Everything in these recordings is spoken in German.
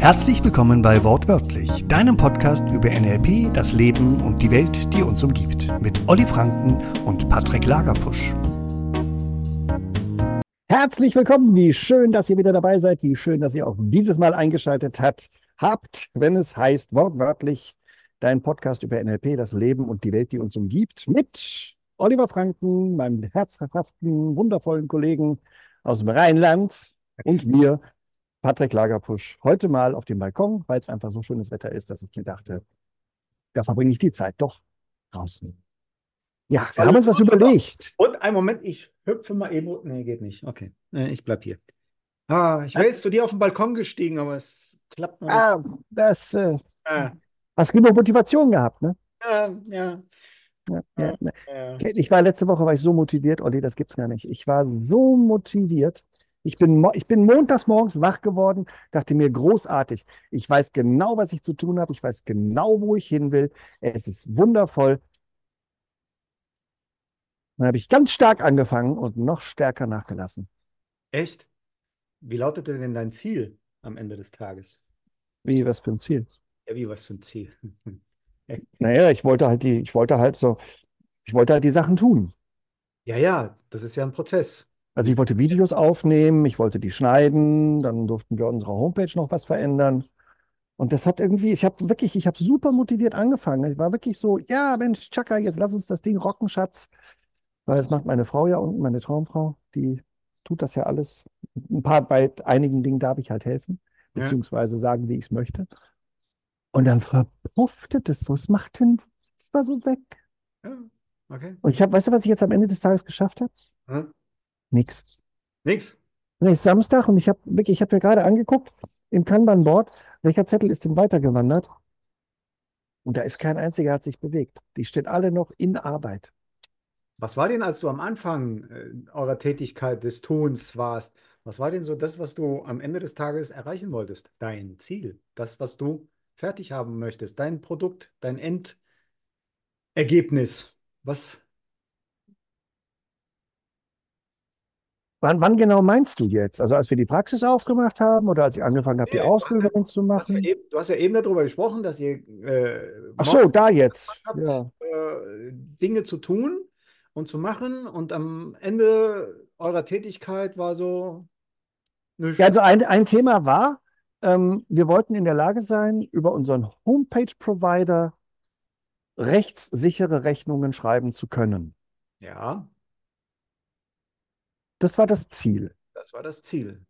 Herzlich willkommen bei Wortwörtlich, deinem Podcast über NLP, das Leben und die Welt, die uns umgibt, mit Olli Franken und Patrick Lagerpusch. Herzlich willkommen, wie schön, dass ihr wieder dabei seid, wie schön, dass ihr auch dieses Mal eingeschaltet habt, habt, wenn es heißt Wortwörtlich, dein Podcast über NLP, das Leben und die Welt, die uns umgibt, mit Oliver Franken, meinem herzhaften, wundervollen Kollegen aus dem Rheinland und mir, Patrick Lagerpusch, heute mal auf dem Balkon, weil es einfach so schönes Wetter ist, dass ich mir dachte, da verbringe ich die Zeit doch draußen. Ja, wir haben uns was überlegt. Und einen Moment, ich hüpfe mal eben. Nee, geht nicht. Okay, ich bleib hier. Ah, ich wäre jetzt zu dir auf den Balkon gestiegen, aber es klappt noch nicht. Ah, das, äh, Ah, hast genug Motivation gehabt, ne? ja, ja, Ja, ja, ne. ja. Ich war letzte Woche war ich so motiviert, Olli, das gibt's gar nicht. Ich war so motiviert. Ich bin, ich bin montags morgens wach geworden, dachte mir großartig. Ich weiß genau, was ich zu tun habe. Ich weiß genau, wo ich hin will. Es ist wundervoll. Dann habe ich ganz stark angefangen und noch stärker nachgelassen. Echt? Wie lautete denn dein Ziel am Ende des Tages? Wie, was für ein Ziel? Ja, wie, was für ein Ziel? Naja, ich wollte halt die, ich wollte halt so, ich wollte halt die Sachen tun. Ja, ja, das ist ja ein Prozess. Also ich wollte Videos aufnehmen, ich wollte die schneiden, dann durften wir unsere Homepage noch was verändern. Und das hat irgendwie, ich habe wirklich, ich habe super motiviert angefangen. Ich war wirklich so, ja, Mensch, Chaka, jetzt lass uns das Ding rocken, Schatz. Weil das macht meine Frau ja unten, meine Traumfrau, die tut das ja alles. Ein paar, bei einigen Dingen darf ich halt helfen, beziehungsweise sagen, wie ich es möchte. Und dann verpuffte das so, es machte, es war so weg. Ja, okay. Und ich habe, weißt du, was ich jetzt am Ende des Tages geschafft habe? Hm? Nix. Nix. Nee, ist Samstag und ich habe wirklich, ich habe mir gerade angeguckt im Kanban-Board, welcher Zettel ist denn weitergewandert? Und da ist kein einziger, hat sich bewegt. Die stehen alle noch in Arbeit. Was war denn, als du am Anfang äh, eurer Tätigkeit des Tuns warst? Was war denn so das, was du am Ende des Tages erreichen wolltest? Dein Ziel, das, was du fertig haben möchtest, dein Produkt, dein Endergebnis. Was? Wann, wann genau meinst du jetzt? Also als wir die Praxis aufgemacht haben oder als ich angefangen habe, die Nee, Ausbildung zu Du hast ja machen? eben, du hast ja eben darüber gesprochen, dass ihr äh, Ach so, da jetzt. habt, Ja. äh, Dinge zu tun und zu machen und am Ende eurer Tätigkeit war so. Ja, also ein, ein Thema war, ähm, wir wollten in der Lage sein, über unseren Homepage-Provider rechtssichere Rechnungen schreiben zu können. Ja, Das war das Ziel. das war das Ziel.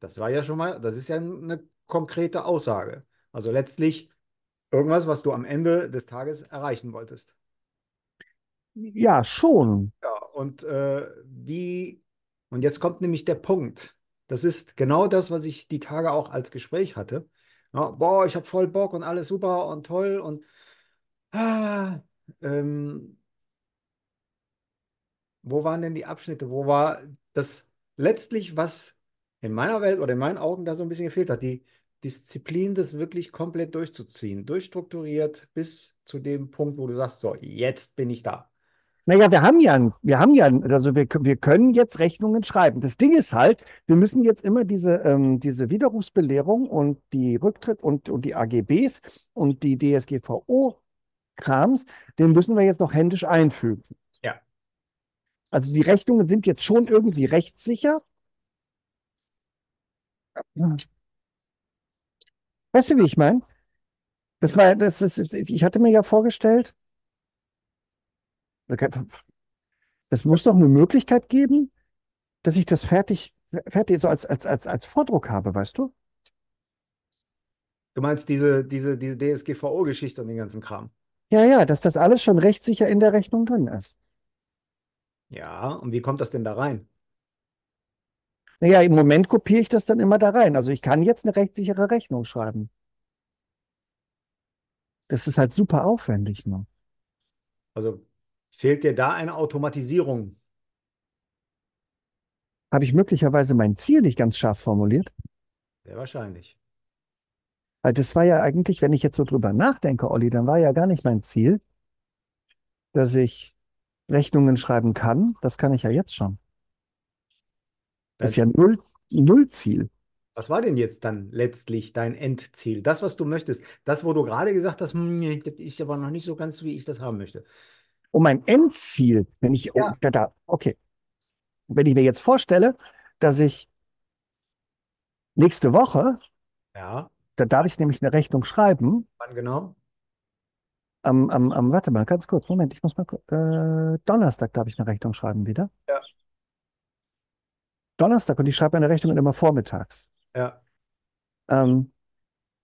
Das war ja schon mal, das ist ja eine konkrete Aussage. Also letztlich irgendwas, was du am Ende des Tages erreichen wolltest. Ja, schon. Ja, und äh, wie, und jetzt kommt nämlich der Punkt. Das ist genau das, was ich die Tage auch als Gespräch hatte. Ja, boah, ich habe voll Bock und alles super und toll und ah, ähm, wo waren denn die Abschnitte? Wo war das letztlich, was in meiner Welt oder in meinen Augen da so ein bisschen gefehlt hat? Die Disziplin, das wirklich komplett durchzuziehen, durchstrukturiert bis zu dem Punkt, wo du sagst, so, jetzt bin ich da. Naja, wir haben ja, wir haben ja, also wir, wir können jetzt Rechnungen schreiben. Das Ding ist halt, wir müssen jetzt immer diese, ähm, diese Widerrufsbelehrung und die Rücktritt und, und die AGBs und die DSGVO-Krams, den müssen wir jetzt noch händisch einfügen. Also die Rechnungen sind jetzt schon irgendwie rechtssicher. Weißt du, wie ich meine? Das war, das ist, ich hatte mir ja vorgestellt, es muss doch eine Möglichkeit geben, dass ich das fertig, fertig so als, als, als, als Vordruck habe, weißt du? Du meinst diese, diese, diese DSGVO-Geschichte und den ganzen Kram. Ja, ja, dass das alles schon rechtssicher in der Rechnung drin ist. Ja, und wie kommt das denn da rein? Naja, im Moment kopiere ich das dann immer da rein. Also ich kann jetzt eine rechtssichere Rechnung schreiben. Das ist halt super aufwendig, ne? Also fehlt dir da eine Automatisierung? Habe ich möglicherweise mein Ziel nicht ganz scharf formuliert? Sehr wahrscheinlich. Weil das war ja eigentlich, wenn ich jetzt so drüber nachdenke, Olli, dann war ja gar nicht mein Ziel, dass ich Rechnungen schreiben kann. Das kann ich ja jetzt schon. Das ist ja null, null Ziel. Was war denn jetzt dann letztlich dein Endziel? Das, was du möchtest. Das, wo du gerade gesagt hast, hm, das ist aber noch nicht so ganz, wie ich das haben möchte. Und mein Endziel, wenn ich, oh, Ja. da, da, okay. Wenn ich mir jetzt vorstelle, dass ich nächste Woche, Ja, da darf ich nämlich eine Rechnung schreiben, wann genau? Am, am, am, warte mal, ganz kurz, Moment, ich muss mal, äh, Donnerstag darf ich eine Rechnung schreiben wieder. Ja. Donnerstag und ich schreibe eine Rechnung immer vormittags. Ja, Ähm,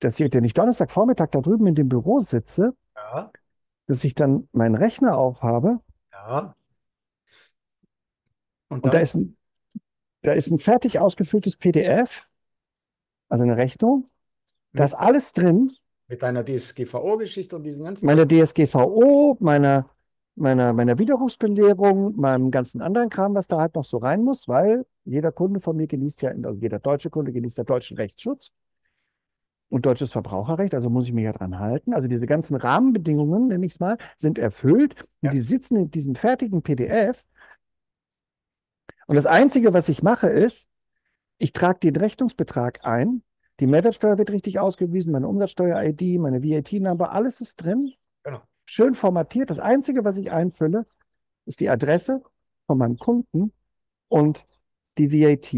dass ich, wenn ich Donnerstagvormittag da drüben in dem Büro sitze, ja, dass ich dann meinen Rechner aufhabe ja. Und und da ist ein, da ist ein fertig ausgefülltes PDF, also eine Rechnung. Da ist Mit, alles drin, mit deiner DSGVO-Geschichte und diesen ganzen meine DSGVO, meiner, meiner, meiner Widerrufsbelehrung, meinem ganzen anderen Kram, was da halt noch so rein muss, weil jeder Kunde von mir genießt ja, also jeder deutsche Kunde genießt ja deutschen Rechtsschutz und deutsches Verbraucherrecht, also muss ich mich ja dran halten. Also diese ganzen Rahmenbedingungen, nenne ich es mal, sind erfüllt und Ja. die sitzen in diesem fertigen PDF. Und das Einzige, was ich mache, ist, ich trage den Rechnungsbetrag ein, die Mehrwertsteuer wird richtig ausgewiesen, meine Umsatzsteuer-ID, meine VAT-Number, alles ist drin, Genau. schön formatiert. Das Einzige, was ich einfülle, ist die Adresse von meinem Kunden und die VAT,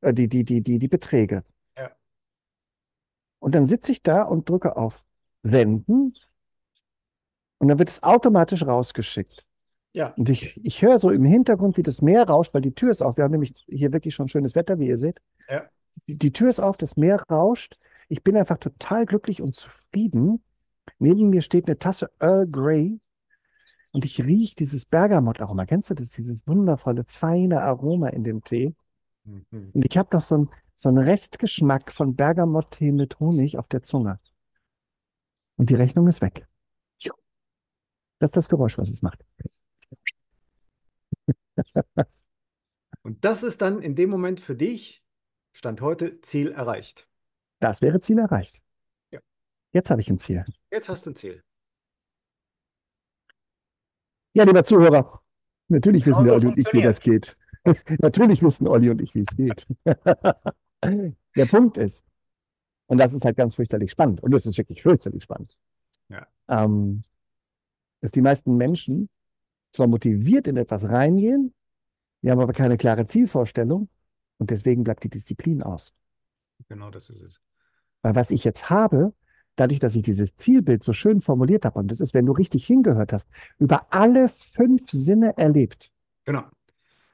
äh, die, die, die, die, die Beträge. Ja. Und dann sitze ich da und drücke auf Senden und dann wird es automatisch rausgeschickt. Ja, Und ich, ich höre so im Hintergrund, wie das Meer rauscht, weil die Tür ist auf. Wir haben nämlich hier wirklich schon schönes Wetter, wie ihr seht. ja. Die, Tür ist auf, das Meer rauscht. Ich bin einfach total glücklich und zufrieden. Neben mir steht eine Tasse Earl Grey und ich rieche dieses Bergamot-Aroma. Kennst du das? Dieses wundervolle, feine Aroma in dem Tee. Mhm. Und ich habe noch so, ein, so einen Restgeschmack von Bergamott-Tee mit Honig auf der Zunge. Und die Rechnung ist weg. Das ist das Geräusch, was es macht. Und das ist dann in dem Moment für dich, Stand heute, Ziel erreicht. Das wäre Ziel erreicht. Ja. Jetzt habe ich ein Ziel. Jetzt hast du ein Ziel. Ja, lieber Zuhörer, natürlich wissen Genauso Olli und ich, wie das geht. Natürlich wissen Olli und ich, wie es geht. Der Punkt ist, und das ist halt ganz fürchterlich spannend, und das ist wirklich fürchterlich spannend, Ja. ähm, dass die meisten Menschen zwar motiviert in etwas reingehen, die haben aber keine klare Zielvorstellung und deswegen bleibt die Disziplin aus. Genau das ist es. Weil was ich jetzt habe, dadurch, dass ich dieses Zielbild so schön formuliert habe, und das ist, wenn du richtig hingehört hast, über alle fünf Sinne erlebt. Genau.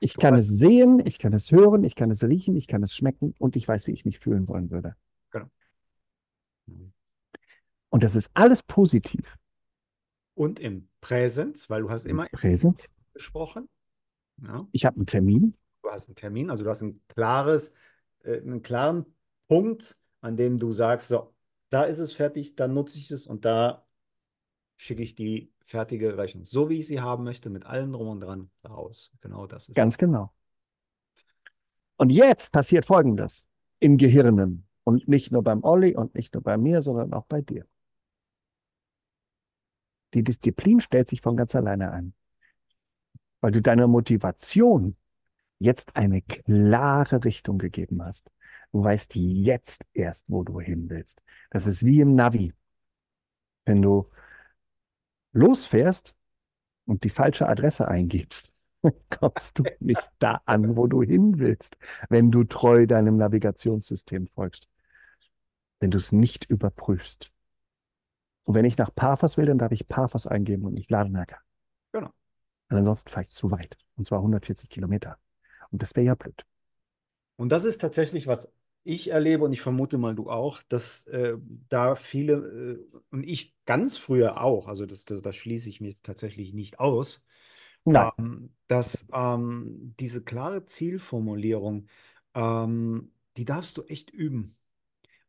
Ich Du kann es sehen, ich kann es hören, ich kann es riechen, ich kann es schmecken und ich weiß, wie ich mich fühlen wollen würde. Mhm. Und das ist alles positiv. Und im Präsens, weil du hast immer Präsenz. gesprochen. Ja. Ich habe einen Termin. Du hast einen Termin, also du hast ein klares, äh, einen klaren Punkt, an dem du sagst, so, da ist es fertig, da nutze ich es und da schicke ich die fertige Rechnung, so wie ich sie haben möchte, mit allem drum und dran raus. Genau das ist Ganz genau. Und jetzt passiert Folgendes in Gehirnen. Und nicht nur beim Olli und nicht nur bei mir, sondern auch bei dir. Die Disziplin stellt sich von ganz alleine ein. Weil du deiner Motivation jetzt eine klare Richtung gegeben hast. Du weißt jetzt erst, wo du hin willst. Das ist wie im Navi. Wenn du losfährst und die falsche Adresse eingibst, kommst du nicht da an, wo du hin willst, wenn du treu deinem Navigationssystem folgst. Wenn du es nicht überprüfst. Und wenn ich nach Paphos will, dann darf ich Paphos eingeben und nicht Larnaca. Genau. Weil ansonsten fahre ich zu weit. Und zwar 140 Kilometer. Und das wäre ja blöd. Und das ist tatsächlich, was ich erlebe und ich vermute mal du auch, dass äh, da viele äh, und ich ganz früher auch, also das, das, das schließe ich mir jetzt tatsächlich nicht aus, ähm, dass ähm, diese klare Zielformulierung, ähm, die darfst du echt üben.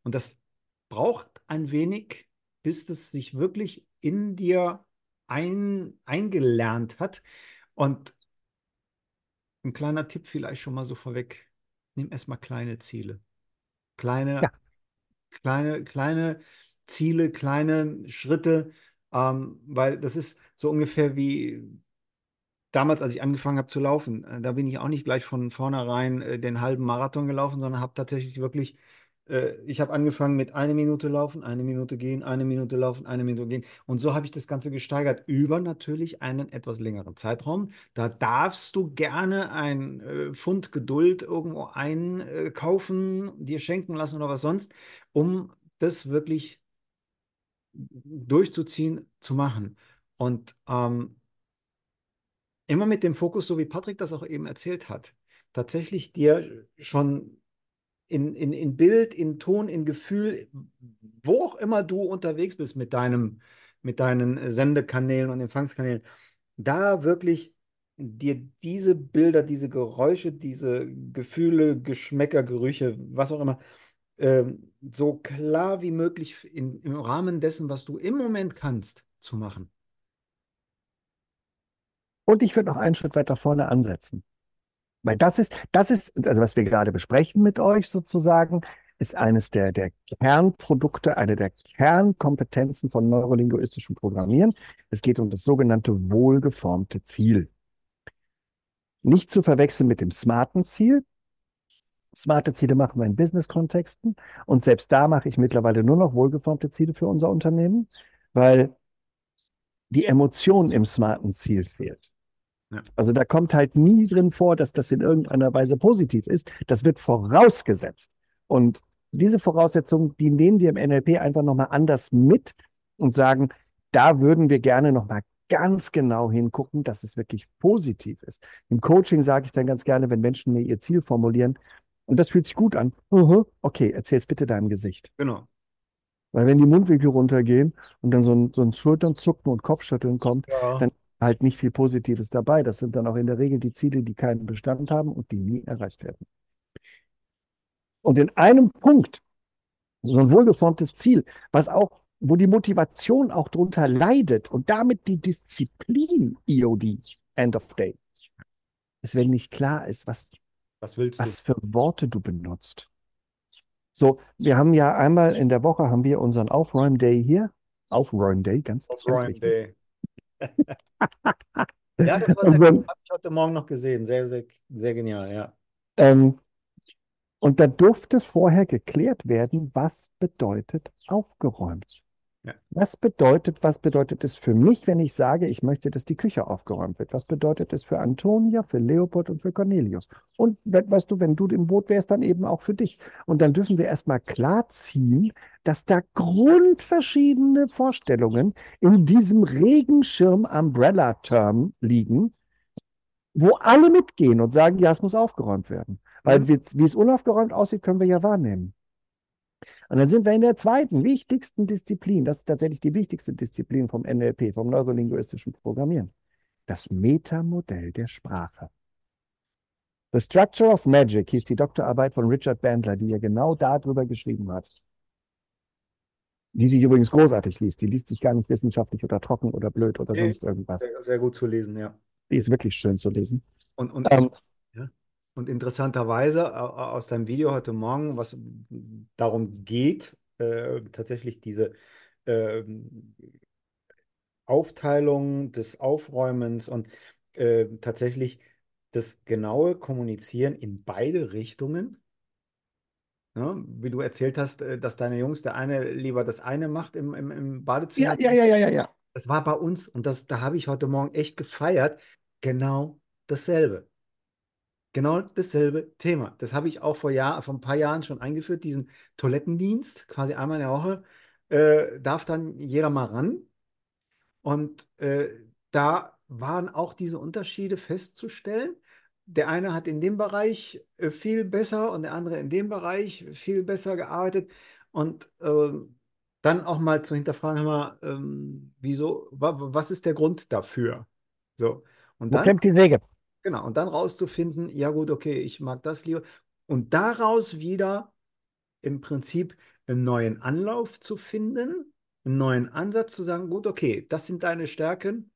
Und das braucht ein wenig, bis es sich wirklich in dir ein, eingelernt hat. Und ein kleiner Tipp vielleicht schon mal so vorweg. Nimm erstmal kleine Ziele. Kleine, Ja. kleine, kleine Ziele, kleine Schritte, ähm, weil das ist so ungefähr wie damals, als ich angefangen habe zu laufen. Äh, Da bin ich auch nicht gleich von vornherein äh, den halben Marathon gelaufen, sondern habe tatsächlich wirklich ich habe angefangen mit eine Minute laufen, eine Minute gehen, eine Minute laufen, eine Minute gehen. Und so habe ich das Ganze gesteigert über natürlich einen etwas längeren Zeitraum. Da darfst du gerne ein äh, Pfund Geduld irgendwo einkaufen, dir schenken lassen oder was sonst, um das wirklich durchzuziehen, zu machen. Und ähm, immer mit dem Fokus, so wie Patrick das auch eben erzählt hat, tatsächlich dir schon in, in, in Bild, in Ton, in Gefühl, wo auch immer du unterwegs bist mit deinem, mit deinen Sendekanälen und Empfangskanälen, da wirklich dir diese Bilder, diese Geräusche, diese Gefühle, Geschmäcker, Gerüche, was auch immer, ähm, so klar wie möglich in, im Rahmen dessen, was du im Moment kannst, zu machen. Und ich würde noch einen Schritt weiter vorne ansetzen. Weil das ist, das ist, also was wir gerade besprechen mit euch sozusagen, ist eines der, der Kernprodukte, eine der Kernkompetenzen von neurolinguistischem Programmieren. Es geht um das sogenannte wohlgeformte Ziel. Nicht zu verwechseln mit dem smarten Ziel. Smarte Ziele machen wir in Business-Kontexten und selbst da mache ich mittlerweile nur noch wohlgeformte Ziele für unser Unternehmen, weil die Emotion im smarten Ziel fehlt. Ja. Also da kommt halt nie drin vor, dass das in irgendeiner Weise positiv ist. Das wird vorausgesetzt. Und diese Voraussetzungen, die nehmen wir im NLP einfach nochmal anders mit und sagen, da würden wir gerne nochmal ganz genau hingucken, dass es wirklich positiv ist. Im Coaching sage ich dann ganz gerne, wenn Menschen mir ihr Ziel formulieren, und das fühlt sich gut an, okay, erzähl's bitte deinem Gesicht. Genau. Weil wenn die Mundwinkel runtergehen und dann so ein, so ein Schulternzucken und Kopfschütteln kommt, ja. dann halt nicht viel Positives dabei. Das sind dann auch in der Regel die Ziele, die keinen Bestand haben und die nie erreicht werden. Und in einem Punkt, so ein wohlgeformtes Ziel, was auch, wo die Motivation auch drunter leidet und damit die Disziplin EOD, End of Day, ist, wenn nicht klar ist, was, was, willst was für Worte du benutzt. So, wir haben ja einmal in der Woche haben wir unseren Aufräum-Day hier. Aufräum-Day, ganz, Aufräum-Day. ja, das war sehr gut. Habe ich heute Morgen noch gesehen. Sehr, sehr, sehr genial, ja. Ähm, und da durfte vorher geklärt werden, was bedeutet aufgeräumt. Ja. Was bedeutet, was bedeutet es für mich, wenn ich sage, ich möchte, dass die Küche aufgeräumt wird? Was bedeutet es für Antonia, für Leopold und für Cornelius? Und weißt du, wenn du im Boot wärst, dann eben auch für dich. Und dann dürfen wir erstmal klarziehen, dass da grundverschiedene Vorstellungen in diesem Regenschirm-Umbrella-Term liegen, wo alle mitgehen und sagen, ja, es muss aufgeräumt werden. Weil mhm. wie, wie es unaufgeräumt aussieht, können wir ja wahrnehmen. Und dann sind wir in der zweiten, wichtigsten Disziplin. Das ist tatsächlich die wichtigste Disziplin vom NLP, vom neurolinguistischen Programmieren. Das Metamodell der Sprache. The Structure of Magic hieß die Doktorarbeit von Richard Bandler, die er genau darüber geschrieben hat. Die sich übrigens großartig liest. Die liest sich gar nicht wissenschaftlich oder trocken oder blöd oder sonst irgendwas. Sehr, sehr gut zu lesen, ja. Die ist wirklich schön zu lesen. Und, und ähm, und interessanterweise aus deinem Video heute Morgen, was darum geht, äh, tatsächlich diese äh, Aufteilung des Aufräumens und äh, tatsächlich das genaue Kommunizieren in beide Richtungen. Ja, wie du erzählt hast, äh, dass deine Jungs, der eine lieber das eine macht im, im, im Badezimmer. Ja, ja, ja, ja, ja. Das war bei uns und das, da habe ich heute Morgen echt gefeiert. Genau dasselbe. Genau dasselbe Thema. Das habe ich auch vor, Jahr, vor ein paar Jahren schon eingeführt, diesen Toilettendienst, quasi einmal in der Woche, äh, darf dann jeder mal ran. Und äh, da waren auch diese Unterschiede festzustellen. Der eine hat in dem Bereich äh, viel besser und der andere in dem Bereich viel besser gearbeitet. Und ähm, dann auch mal zu hinterfragen, mal, ähm, wieso, wa was ist der Grund dafür? So. Und Wo dann, klemmt die Säge? Genau, und dann rauszufinden, ja gut, okay, ich mag das lieber. Und daraus wieder im Prinzip einen neuen Anlauf zu finden, einen neuen Ansatz zu sagen, gut, okay, das sind deine Stärken,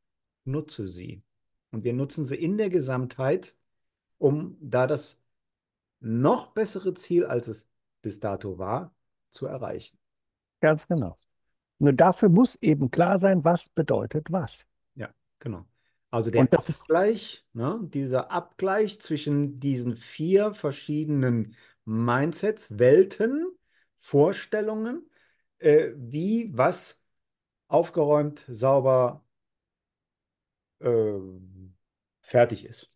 nutze sie. Und wir nutzen sie in der Gesamtheit, um da das noch bessere Ziel, als es bis dato war, zu erreichen. Ganz genau. Nur dafür muss eben klar sein, was bedeutet was. Ja, genau. Also der Abgleich, ne, dieser Abgleich zwischen diesen vier verschiedenen Mindsets, Welten, Vorstellungen, äh, wie was aufgeräumt, sauber, äh, fertig ist.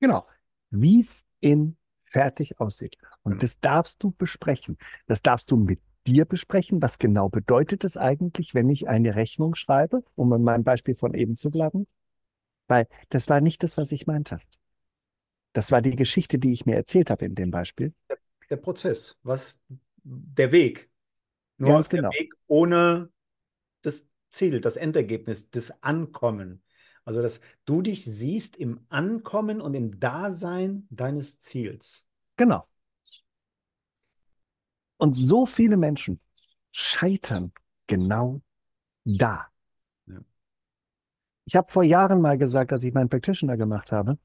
Genau. Wie es in fertig aussieht. Und das darfst du besprechen. Das darfst du mit dir besprechen. Was genau bedeutet es eigentlich, wenn ich eine Rechnung schreibe, um in meinem Beispiel von eben zu bleiben? Weil das war nicht das, was ich meinte. Das war die Geschichte, die ich mir erzählt habe in dem Beispiel. Der Prozess, was der Weg. Nur Ganz der genau. Weg ohne das Ziel, das Endergebnis, das Ankommen. Also, dass du dich siehst im Ankommen und im Dasein deines Ziels. Genau. Und so viele Menschen scheitern genau da. Ich habe vor Jahren mal gesagt, als ich meinen Practitioner gemacht habe,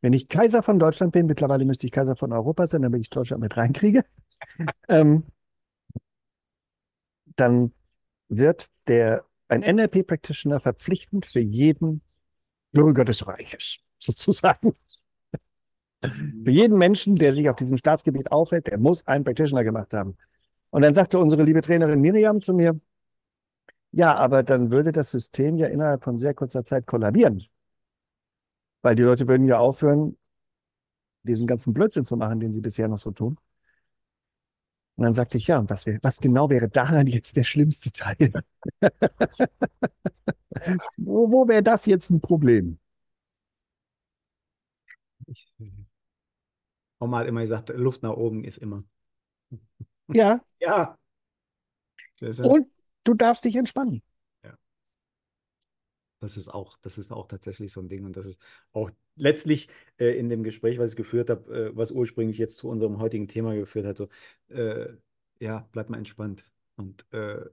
wenn ich Kaiser von Deutschland bin, mittlerweile müsste ich Kaiser von Europa sein, damit ich Deutschland mit reinkriege, ähm, dann wird der, ein NLP-Practitioner verpflichtend für jeden Bürger des Reiches, sozusagen. Für jeden Menschen, der sich auf diesem Staatsgebiet aufhält, der muss einen Practitioner gemacht haben. Und dann sagte unsere liebe Trainerin Miriam zu mir, ja, aber dann würde das System ja innerhalb von sehr kurzer Zeit kollabieren. Weil die Leute würden ja aufhören, diesen ganzen Blödsinn zu machen, den sie bisher noch so tun. Und dann sagte ich, ja, und was, wär, was genau wäre daran jetzt der schlimmste Teil? wo wo wäre das jetzt ein Problem? Oma hat immer gesagt, Luft nach oben ist immer. Ja, Ja. Und du darfst dich entspannen. das ist auch, das ist auch tatsächlich so ein Ding. Und das ist auch letztlich äh, in dem Gespräch, was ich geführt habe, äh, was ursprünglich jetzt zu unserem heutigen Thema geführt hat, so, äh, ja, bleib mal entspannt. Und äh,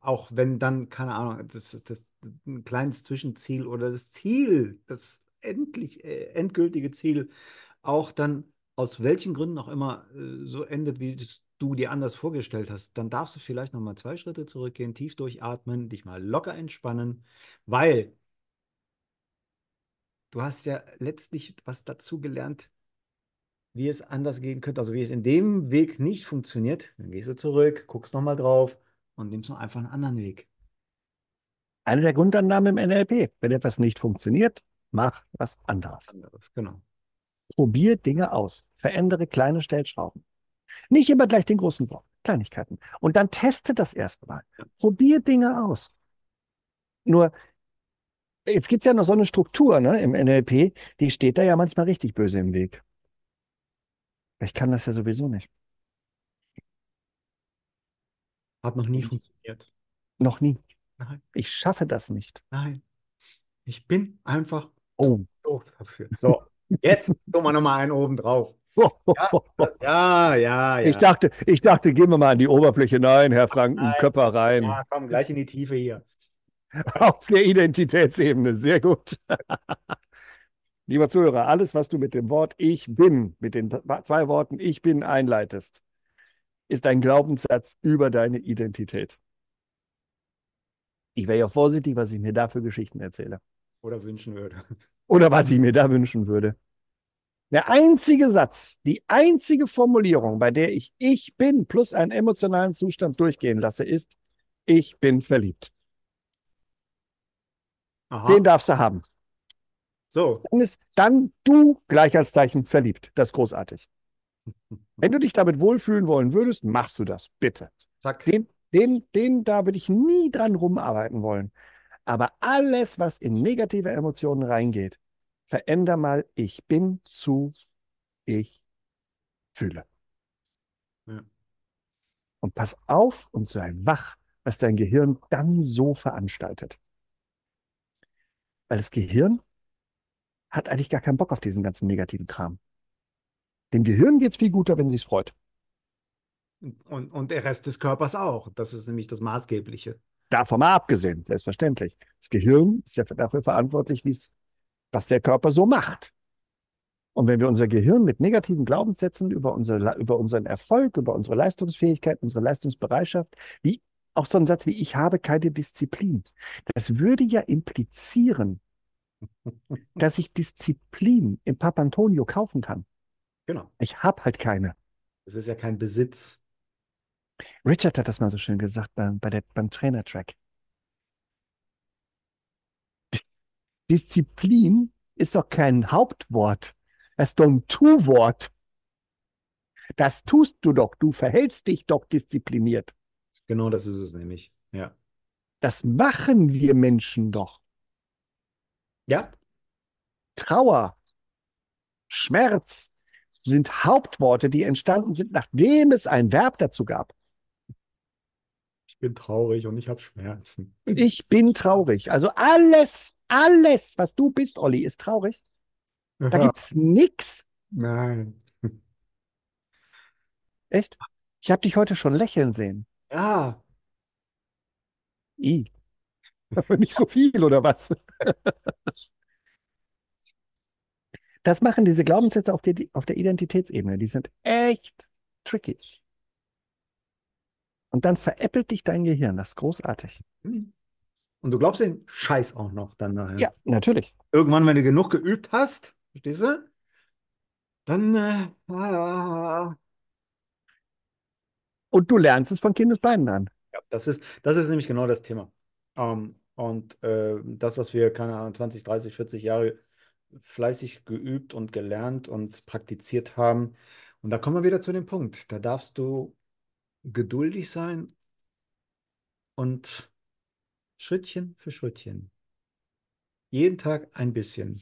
auch wenn dann, keine Ahnung, das ist das ein kleines Zwischenziel oder das Ziel, das endlich äh, endgültige Ziel, auch dann aus welchen Gründen auch immer äh, so endet, wie das du dir anders vorgestellt hast, dann darfst du vielleicht noch mal zwei Schritte zurückgehen, tief durchatmen, dich mal locker entspannen, weil du hast ja letztlich was dazu gelernt, wie es anders gehen könnte. Also wie es in dem Weg nicht funktioniert, dann gehst du zurück, guckst noch mal drauf und nimmst noch einfach einen anderen Weg. Eine der Grundannahmen im NLP. Wenn etwas nicht funktioniert, mach was anderes. Anderes, genau. Probier Dinge aus. Verändere kleine Stellschrauben. Nicht immer gleich den großen Block. Kleinigkeiten. Und dann teste das erstmal. Probier Dinge aus. Nur, jetzt gibt es ja noch so eine Struktur ne, im NLP, die steht da ja manchmal richtig böse im Weg. Ich kann das ja sowieso nicht. Hat noch nie funktioniert. Noch nie. Nein, Ich schaffe das nicht. nein. Ich bin einfach Oh. doof dafür. So, jetzt tun wir noch mal einen oben drauf. Ja, ja, ja. Ich dachte, ich dachte, gehen wir mal an die Oberfläche. Nein, Herr Franken, Nein. Köpper rein. Ja, komm, gleich in die Tiefe hier. Auf der Identitätsebene. Sehr gut. Lieber Zuhörer, alles, was du mit dem Wort Ich bin, mit den zwei Worten Ich bin einleitest, ist ein Glaubenssatz über deine Identität. Ich wäre ja vorsichtig, was ich mir da für Geschichten erzähle. Oder wünschen würde. Oder was ich mir da wünschen würde. Der einzige Satz, die einzige Formulierung, bei der ich Ich bin plus einen emotionalen Zustand durchgehen lasse, ist Ich bin verliebt. Aha. Den darfst du haben. So, Dann ist dann du gleich als Zeichen verliebt. Das ist großartig. Wenn du dich damit wohlfühlen wollen würdest, machst du das, bitte. zack. Den, den, den da würde ich nie dran rumarbeiten wollen. Aber alles, was in negative Emotionen reingeht, veränder mal ich bin zu ich fühle. Ja. Und pass auf und sei wach, was dein Gehirn dann so veranstaltet. Weil das Gehirn hat eigentlich gar keinen Bock auf diesen ganzen negativen Kram. Dem Gehirn geht es viel guter, wenn sie es freut. Und, und der Rest des Körpers auch. Das ist nämlich das Maßgebliche. Davon mal abgesehen, selbstverständlich. Das Gehirn ist ja dafür verantwortlich, wie's, was der Körper so macht. Und wenn wir unser Gehirn mit negativen Glaubenssätzen über, unser, über unseren Erfolg, über unsere Leistungsfähigkeit, unsere Leistungsbereitschaft, wie auch so ein Satz wie ich habe keine Disziplin, das würde ja implizieren, dass ich Disziplin im Papantonio kaufen kann. Genau. Ich habe halt keine. Es ist ja kein Besitz. Richard hat das mal so schön gesagt beim, bei der, beim Trainertrack. Disziplin ist doch kein Hauptwort. Das ist doch ein Tu-Wort. Das tust du doch. Du verhältst dich doch diszipliniert. Genau das ist es nämlich. Ja. Das machen wir Menschen doch. Ja, Trauer, Schmerz sind Hauptworte, die entstanden sind, nachdem es ein Verb dazu gab. Ich bin traurig und ich habe Schmerzen. Ich bin traurig. Also alles, alles, was du bist, Olli, ist traurig. Da Ja. gibt's nix. Nein. Echt? Ich habe dich heute schon lächeln sehen. Ja, I. Aber nicht so viel, oder was? Das machen diese Glaubenssätze auf der, auf der Identitätsebene. Die sind echt tricky. Und dann veräppelt dich dein Gehirn. Das ist großartig. und du glaubst den Scheiß auch noch dann nachher. Ja, natürlich. Irgendwann, wenn du genug geübt hast, verstehst du? Dann, äh, ah, Und du lernst es von Kindesbeinen an. ja, das ist, das ist nämlich genau das Thema. Ähm, und äh, das, was wir, keine Ahnung, 20, 30, 40 Jahre fleißig geübt und gelernt und praktiziert haben. Und da kommen wir wieder zu dem Punkt. Da darfst du geduldig sein und Schrittchen für Schrittchen. Jeden Tag ein bisschen.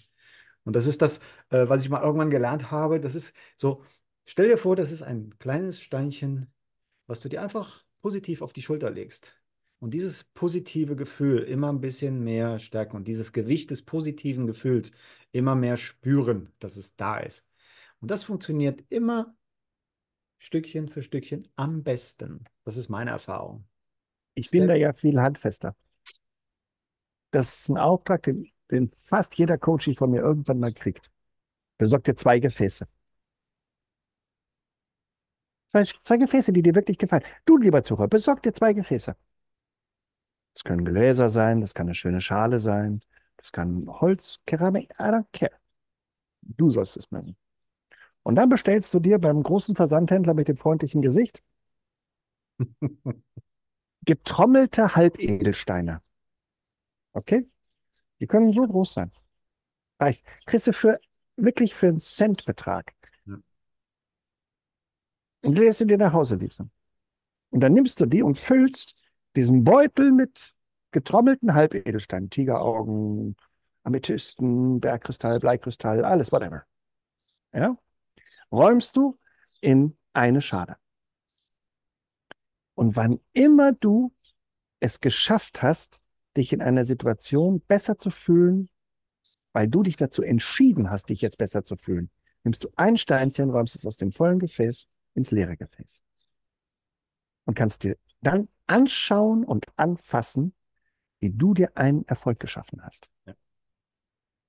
Und das ist das, äh, was ich mal irgendwann gelernt habe. Das ist so, stell dir vor, das ist ein kleines Steinchen, was du dir einfach positiv auf die Schulter legst. Und dieses positive Gefühl immer ein bisschen mehr stärken und dieses Gewicht des positiven Gefühls immer mehr spüren, dass es da ist. Und das funktioniert immer Stückchen für Stückchen am besten. Das ist meine Erfahrung. Ich bin Step- da ja viel handfester. Das ist ein Auftrag, den, den fast jeder Coach von mir irgendwann mal kriegt. Besorg dir zwei Gefäße. Zwei, zwei Gefäße, die dir wirklich gefallen. Du, lieber Zuhörer, besorg dir zwei Gefäße. Das können Gläser sein, das kann eine schöne Schale sein, das kann Holz, Keramik, I don't care. Du sollst es machen. Und dann bestellst du dir beim großen Versandhändler mit dem freundlichen Gesicht getrommelte Halbedelsteine. Okay? Die können so groß sein. Reicht. Kriegst du für wirklich für einen Centbetrag. Ja. Und lässt sie dir nach Hause liefern. Und dann nimmst du die und füllst diesen Beutel mit getrommelten Halbedelsteinen, Tigeraugen, Amethysten, Bergkristall, Bleikristall, alles, whatever. Ja? Räumst du in eine Schale. Und wann immer du es geschafft hast, dich in einer Situation besser zu fühlen, weil du dich dazu entschieden hast, dich jetzt besser zu fühlen, nimmst du ein Steinchen, räumst es aus dem vollen Gefäß ins leere Gefäß. Und kannst dir dann anschauen und anfassen, wie du dir einen Erfolg geschaffen hast.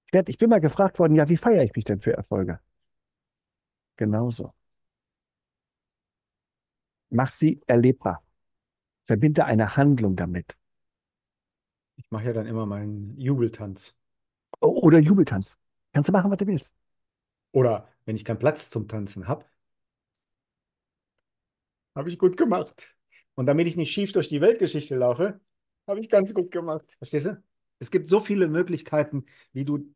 Ich, werd, ich bin mal gefragt worden, ja, wie feiere ich mich denn für Erfolge? Genauso. Mach sie erlebbar. Verbinde eine Handlung damit. Ich mache ja dann immer meinen Jubeltanz. Oder Jubeltanz. Kannst du machen, was du willst. Oder wenn ich keinen Platz zum Tanzen habe, habe ich gut gemacht. Und damit ich nicht schief durch die Weltgeschichte laufe, habe ich ganz gut gemacht. Verstehst du? Es gibt so viele Möglichkeiten, wie du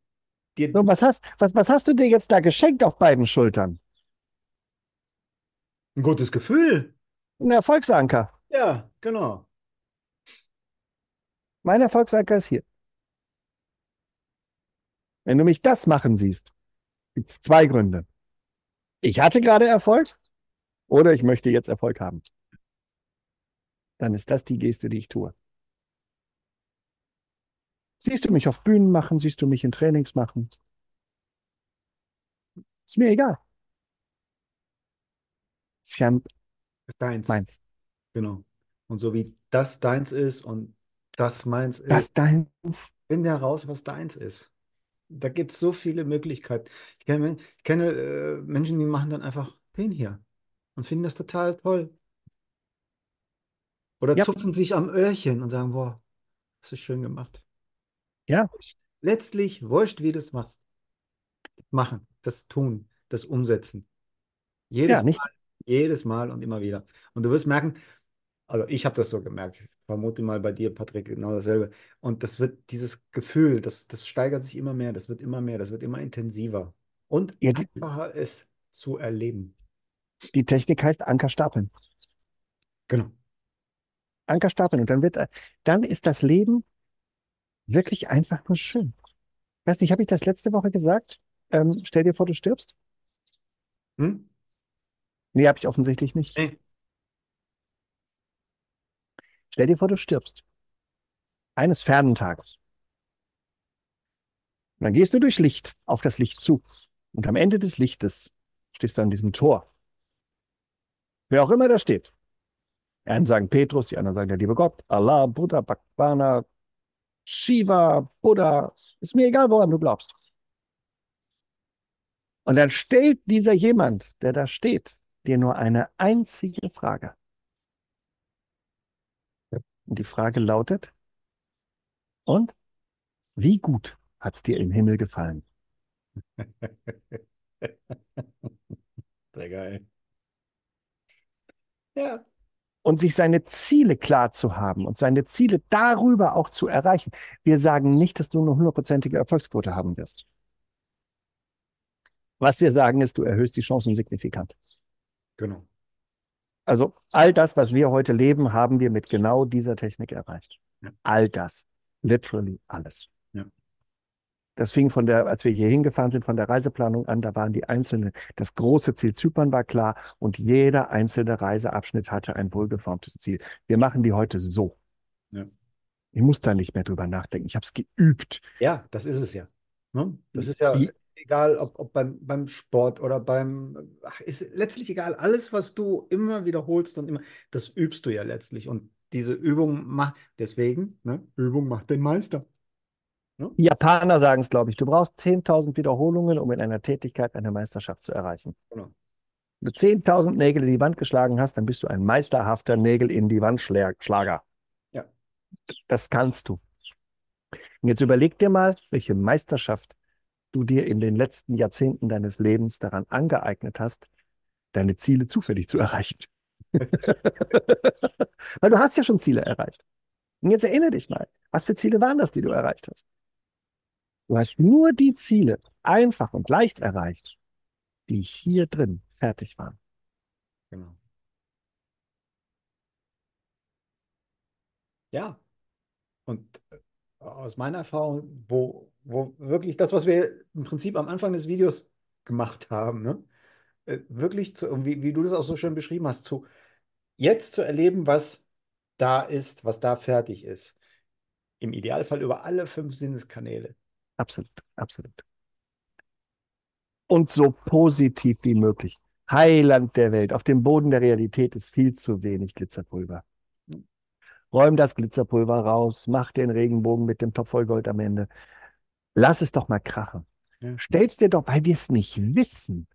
dir. So, was hast, was, was hast du dir jetzt da geschenkt auf beiden Schultern? Ein gutes Gefühl. Ein Erfolgsanker. Ja, genau. Mein Erfolgsanker ist hier. Wenn du mich das machen siehst, gibt es zwei Gründe. Ich hatte gerade Erfolg oder ich möchte jetzt Erfolg haben. Dann ist das die Geste, die ich tue. Siehst du mich auf Bühnen machen, siehst du mich in Trainings machen. Ist mir egal. Ist ja Deins. meins. Genau. Und so wie das deins ist und das meins ist, Das deins. finde heraus, was deins ist. Da gibt es so viele Möglichkeiten. Ich kenne, ich kenne äh, Menschen, die machen dann einfach den hier und finden das total toll. Oder Ja. zupfen sich am Öhrchen und sagen, boah, das ist schön gemacht. Ja. Letztlich wurscht, wie du es machst. Machen, das tun, das umsetzen. Jedes Ja, nicht, Mal, jedes Mal und immer wieder. Und du wirst merken, Also ich habe das so gemerkt. Ich vermute mal bei dir, Patrick, genau dasselbe. Und das wird, dieses Gefühl, das, das steigert sich immer mehr, das wird immer mehr, das wird immer intensiver. Und Ja, die, einfacher es zu erleben. die Technik heißt Anker stapeln. Genau. Anker stapeln. Und dann wird, dann ist das Leben wirklich einfach nur schön. Weißt du, ich habe ich das letzte Woche gesagt? Ähm, stell dir vor, du stirbst. Hm? Nee, habe ich offensichtlich nicht. Nee. Stell dir vor, du stirbst. Eines fernen Tages. Und dann gehst du durch Licht auf das Licht zu. Und am Ende des Lichtes stehst du an diesem Tor. Wer auch immer da steht. Die einen sagen Petrus, die anderen sagen der liebe Gott, Allah, Buddha, Bhagwana, Shiva, Buddha. Ist mir egal, woran du glaubst. Und dann stellt dieser jemand, der da steht, dir nur eine einzige Frage. Und die Frage lautet, und wie gut hat es dir im Himmel gefallen? Sehr geil. Ja. Und sich seine Ziele klar zu haben und seine Ziele darüber auch zu erreichen. Wir sagen nicht, dass du eine hundertprozentige Erfolgsquote haben wirst. Was wir sagen ist, du erhöhst die Chancen signifikant. Genau. Also all das, was wir heute leben, haben wir mit genau dieser Technik erreicht. Ja. All das. Literally alles. Ja. Das fing von der, als wir hier hingefahren sind, von der Reiseplanung an, da waren die einzelnen, das große Ziel Zypern war klar und jeder einzelne Reiseabschnitt hatte ein wohlgeformtes Ziel. Wir machen die heute so. Ja. Ich muss da nicht mehr drüber nachdenken. Ich habe es geübt. Ja, das ist es ja. Ne? Das ist ja egal, ob, ob beim, beim Sport oder beim, ach, ist letztlich egal. Alles, was du immer wiederholst und immer, das übst du ja letztlich. Und diese Übung macht, deswegen, ne, Übung macht den Meister. Ne? Die Japaner sagen es, glaube ich. Du brauchst 10.000 Wiederholungen, um in einer Tätigkeit eine Meisterschaft zu erreichen. Genau. Wenn du 10.000 Nägel in die Wand geschlagen hast, dann bist du ein meisterhafter Nägel in die Wand Schlager. Ja. Das kannst du. Und jetzt überleg dir mal, welche Meisterschaft du dir in den letzten Jahrzehnten deines Lebens daran angeeignet hast, deine Ziele zufällig zu erreichen. Weil du hast ja schon Ziele erreicht. Und jetzt erinnere dich mal, was für Ziele waren das, die du erreicht hast? Du hast nur die Ziele einfach und leicht erreicht, die hier drin fertig waren. Genau. Ja. Und äh, aus meiner Erfahrung, wo, wo wirklich das, was wir im Prinzip am Anfang des Videos gemacht haben, ne? Äh, wirklich zu, wie, wie du das auch so schön beschrieben hast, zu jetzt zu erleben, was da ist, was da fertig ist. Im Idealfall über alle fünf Sinneskanäle. Absolut, absolut. Und so positiv wie möglich. Heiland der Welt. Auf dem Boden der Realität ist viel zu wenig Glitzerpulver. Räum das Glitzerpulver raus, mach den Regenbogen mit dem Topf voll Gold am Ende. Lass es doch mal krachen. Ja. Stell's dir doch, weil wir es nicht wissen,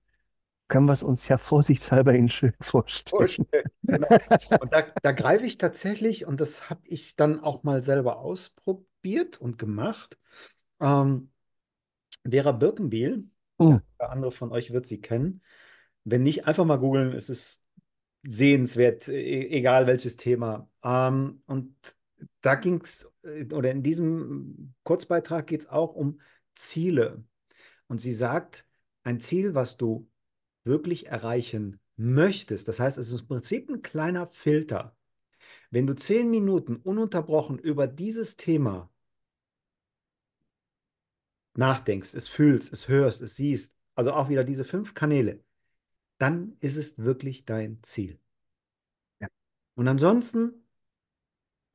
können wir es uns ja vorsichtshalber in schön vorstellen. Genau. Und da, da greife ich tatsächlich, und das habe ich dann auch mal selber ausprobiert und gemacht. Ähm, Vera Birkenbiel, Mm. der andere von euch wird sie kennen. Wenn nicht, einfach mal googeln, es ist sehenswert, e- egal welches Thema. Ähm, und da ging es, oder in diesem Kurzbeitrag geht es auch um Ziele. Und sie sagt, ein Ziel, was du wirklich erreichen möchtest, das heißt, es ist im Prinzip ein kleiner Filter. Wenn du zehn Minuten ununterbrochen über dieses Thema nachdenkst, es fühlst, es hörst, es siehst, also auch wieder diese fünf Kanäle, dann ist es wirklich dein Ziel. Ja. Und ansonsten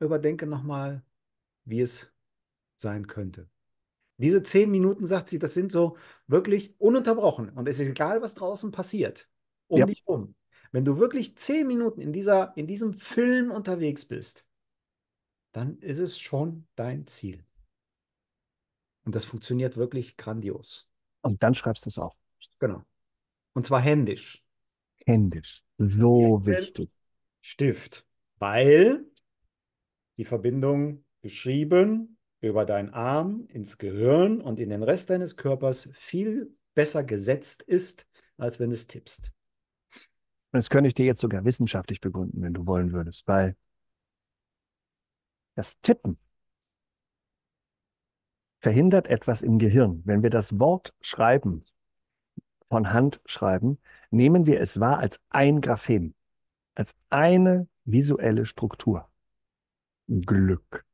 überdenke nochmal, wie es sein könnte. Diese zehn Minuten, sagt sie, das sind so wirklich ununterbrochen. Und es ist egal, was draußen passiert, um Ja. dich rum. Wenn du wirklich zehn Minuten in, dieser, in diesem Film unterwegs bist, dann ist es schon dein Ziel. Und das funktioniert wirklich grandios. Und dann schreibst du es auf. Genau. Und zwar händisch. Händisch. So wichtig. Stift. Weil die Verbindung geschrieben über deinen Arm ins Gehirn und in den Rest deines Körpers viel besser gesetzt ist, als wenn es tippst. Das könnte ich dir jetzt sogar wissenschaftlich begründen, wenn du wollen würdest, weil Das Tippen verhindert etwas im Gehirn. Wenn wir das Wort schreiben, von Hand schreiben, nehmen wir es wahr als ein Graphem, als eine visuelle Struktur. Glück.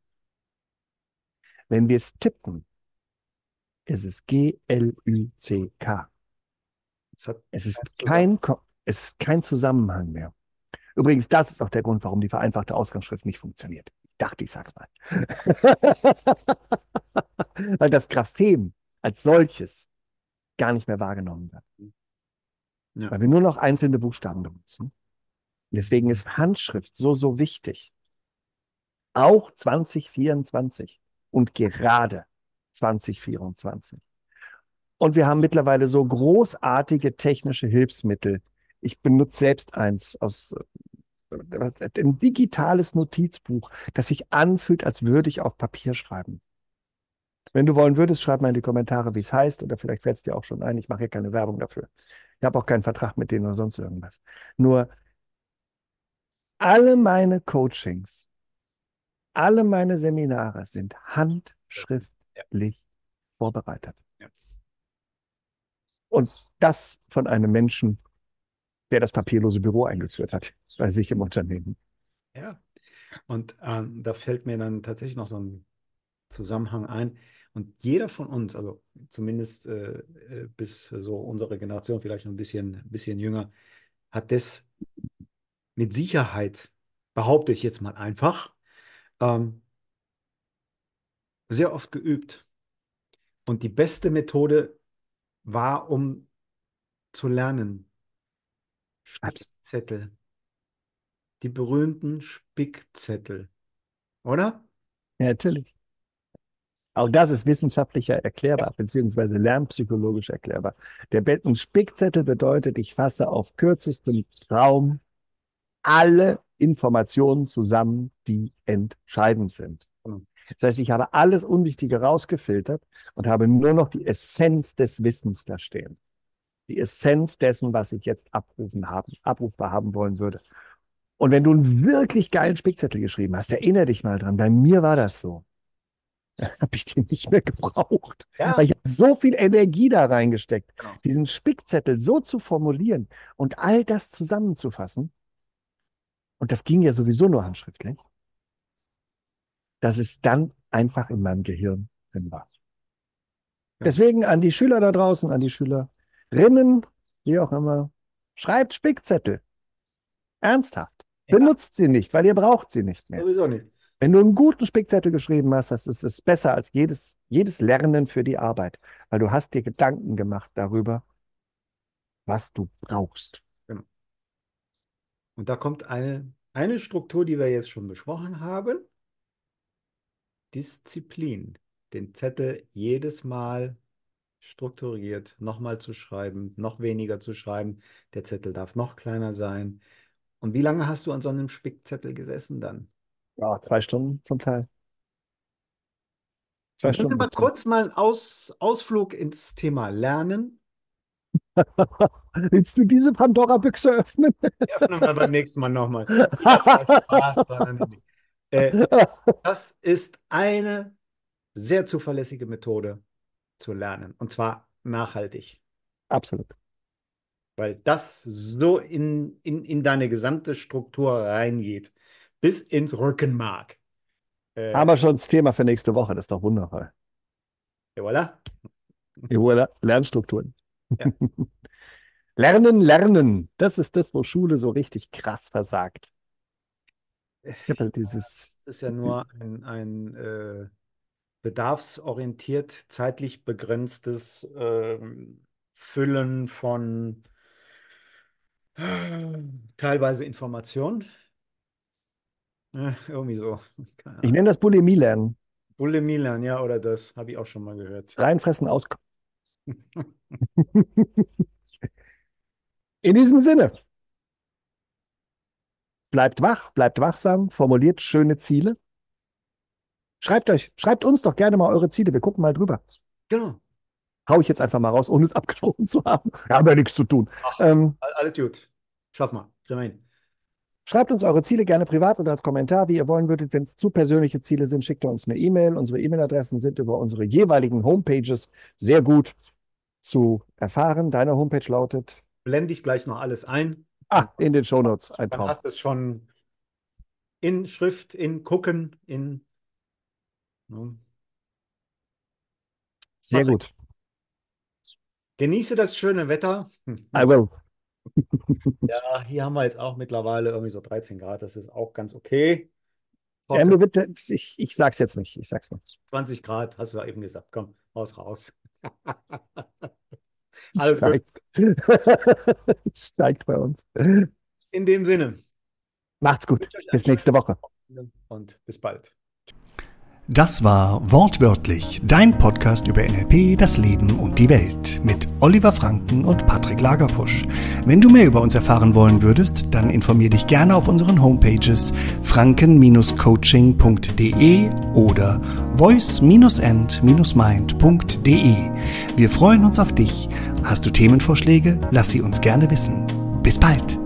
Wenn wir es tippen, ist es G-L-U-C-K. Es ist kein, es ist kein Zusammenhang mehr. Übrigens, das ist auch der Grund, warum die vereinfachte Ausgangsschrift nicht funktioniert. Ich dachte, ich sag's mal. Weil das Graphem als solches gar nicht mehr wahrgenommen wird. Ja. Weil wir nur noch einzelne Buchstaben benutzen. Deswegen ist Handschrift so, so wichtig. Auch 2024 und gerade 2024. Und wir haben mittlerweile so großartige technische Hilfsmittel. Ich benutze selbst eins aus äh, ein digitales Notizbuch, das sich anfühlt, als würde ich auf Papier schreiben. Wenn du wollen würdest, schreib mal in die Kommentare, wie es heißt, oder vielleicht fällt es dir auch schon ein. Ich mache hier keine Werbung dafür. Ich habe auch keinen Vertrag mit denen oder sonst irgendwas. Nur alle meine Coachings, alle meine Seminare sind handschriftlich vorbereitet. Und das von einem Menschen, der das papierlose Büro eingeführt hat bei sich im Unternehmen. Ja, und ähm, da fällt mir dann tatsächlich noch so ein Zusammenhang ein. Und jeder von uns, also zumindest äh, äh, bis so unsere Generation, vielleicht noch ein bisschen, bisschen jünger, hat das mit Sicherheit, behaupte ich jetzt mal einfach, ähm, sehr oft geübt. Und die beste Methode war, um zu lernen. Spickzettel. Die berühmten Spickzettel. Oder? Ja, natürlich. Auch das ist wissenschaftlicher erklärbar, beziehungsweise lernpsychologisch erklärbar. Der Bett- Spickzettel bedeutet, ich fasse auf kürzestem Raum alle Informationen zusammen, die entscheidend sind. Das heißt, ich habe alles Unwichtige rausgefiltert und habe nur noch die Essenz des Wissens da stehen. Die Essenz dessen, was ich jetzt abrufen haben, abrufbar haben wollen würde. Und wenn du einen wirklich geilen Spickzettel geschrieben hast, erinnere dich mal dran. Bei mir war das so. habe ich den nicht mehr gebraucht. Ja. Weil ich habe so viel Energie da reingesteckt, genau. diesen Spickzettel so zu formulieren und all das zusammenzufassen. Und das ging ja sowieso nur handschriftlich, dass es dann einfach in meinem Gehirn drin war. Ja. Deswegen an die Schüler da draußen, an die Schülerinnen, wie auch immer, schreibt Spickzettel. Ernsthaft. Ja. Benutzt sie nicht, weil ihr braucht sie nicht mehr. Sowieso nicht. Wenn du einen guten Spickzettel geschrieben hast, das ist es besser als jedes, jedes Lernen für die Arbeit, weil du hast dir Gedanken gemacht darüber, was du brauchst. Und da kommt eine, eine Struktur, die wir jetzt schon besprochen haben. Disziplin. Den Zettel jedes Mal strukturiert nochmal zu schreiben, noch weniger zu schreiben. Der Zettel darf noch kleiner sein. Und wie lange hast du an so einem Spickzettel gesessen dann? Ja, zwei Stunden zum Teil. Zwei Stunden. Mal kurz mal einen Aus, Ausflug ins Thema Lernen? Willst du diese Pandora-Büchse öffnen? öffnen wir beim nächsten Mal nochmal. Äh, das ist eine sehr zuverlässige Methode zu lernen. Und zwar nachhaltig. Absolut. Weil das so in, in, in deine gesamte Struktur reingeht bis ins Rückenmark. Äh, Haben wir schon das Thema für nächste Woche, das ist doch wundervoll. Et voilà. Et voilà. Lernstrukturen. Ja. lernen, lernen. Das ist das, wo Schule so richtig krass versagt. Ich habe halt dieses. Das ist ja nur ein, ein äh, bedarfsorientiert, zeitlich begrenztes äh, Füllen von äh, teilweise Informationen ja, irgendwie so. Ich nenne das Bulimie lernen. Bulimie lernen, ja, oder das habe ich auch schon mal gehört. Reinfressen, aus. In diesem Sinne, bleibt wach, bleibt wachsam, formuliert schöne Ziele. Schreibt euch, schreibt uns doch gerne mal eure Ziele. Wir gucken mal drüber. Genau. Hau ich jetzt einfach mal raus, ohne es abgesprochen zu haben. Wir haben ja nichts zu tun. Ach, ähm, alles gut. Schaff mal. Kriegen Schreibt uns eure Ziele gerne privat oder als Kommentar, wie ihr wollen würdet. Wenn es zu persönliche Ziele sind, schickt ihr uns eine E-Mail. Unsere E-Mail-Adressen sind über unsere jeweiligen Homepages sehr gut zu erfahren. Deine Homepage lautet. Blende ich gleich noch alles ein. Ah, in den Shownotes. Ein Dann hast du es schon in Schrift, in Gucken, in. Ne? Sehr gut. Genieße das schöne Wetter. I will. Ja, hier haben wir jetzt auch mittlerweile irgendwie so 13 Grad. Das ist auch ganz okay. Ja, wird, ich, ich sag's jetzt nicht. Ich sag's nicht. 20 Grad, hast du ja eben gesagt. Komm, raus, raus. Alles gut. Steigt. Steigt bei uns. In dem Sinne. Macht's gut. Bis nächste Woche. Und bis bald. Das war Wortwörtlich, dein Podcast über NLP, das Leben und die Welt mit Oliver Franken und Patrick Lagerpusch. Wenn du mehr über uns erfahren wollen würdest, dann informier dich gerne auf unseren Homepages franken-coaching.de oder voice-end-mind.de. Wir freuen uns auf dich. Hast du Themenvorschläge? Lass sie uns gerne wissen. Bis bald!